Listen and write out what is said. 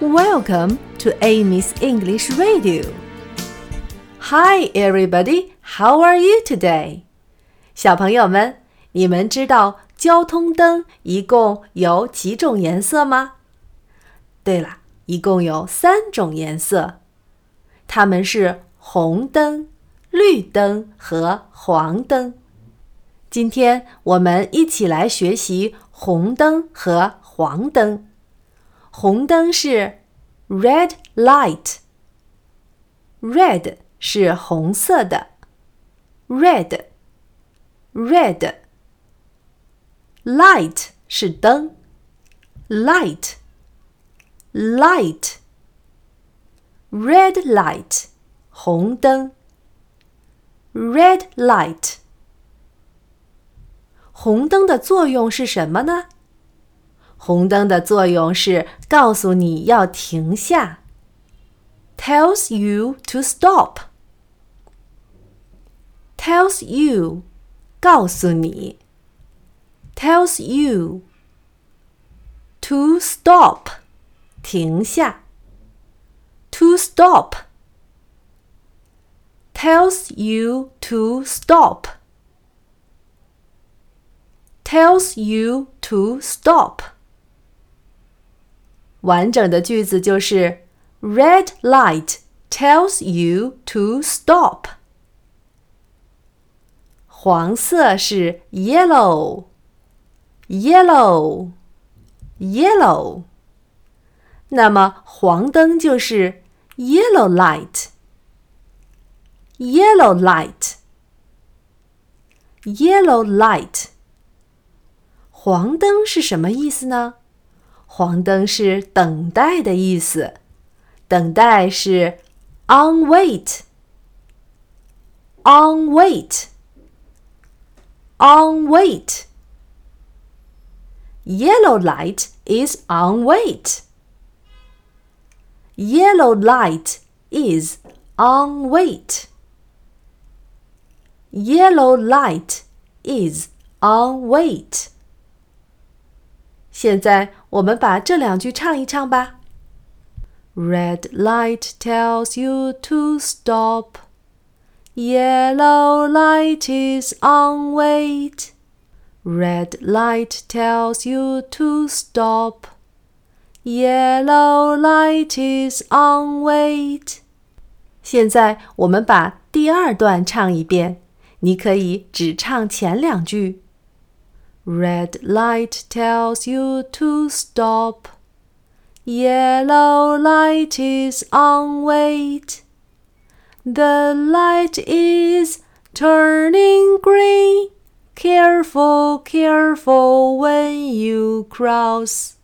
Welcome to Amy's English Radio. Hi, everybody. How are you today? 小朋友们，你们知道交通灯一共有几种颜色吗？对了，一共有三种颜色，它们是红灯、绿灯和黄灯。今天我们一起来学习红灯和黄灯。红灯是 red light，red 是红色的，red，red。light 是灯，light，light，red light 红灯，red light。红灯的作用是什么呢？红灯的作用是告诉你要停下，tells you to stop。tells you 告诉你，tells you to stop 停下，to stop tells you to stop tells you to stop。 完整的句子就是 Red light tells you to stop。黄色是 yellow，yellow，yellow。那么黄灯就是 yellow light，yellow light，yellow light。黄灯是什么意思呢？ 黄灯是等待的意思，等待是 on wait，on wait，on wait。Yellow light is on wait. Yellow light is on wait. Yellow light is on wait. 现在我们把这两句唱一唱吧。Red light tells you to stop. Yellow light is on wait. Red light tells you to stop. Yellow light is on wait. 现在我们把第二段唱一遍，你可以只唱前两句。 Red light tells you to stop. Yellow light is on wait. The light is turning green. Careful, careful when you cross.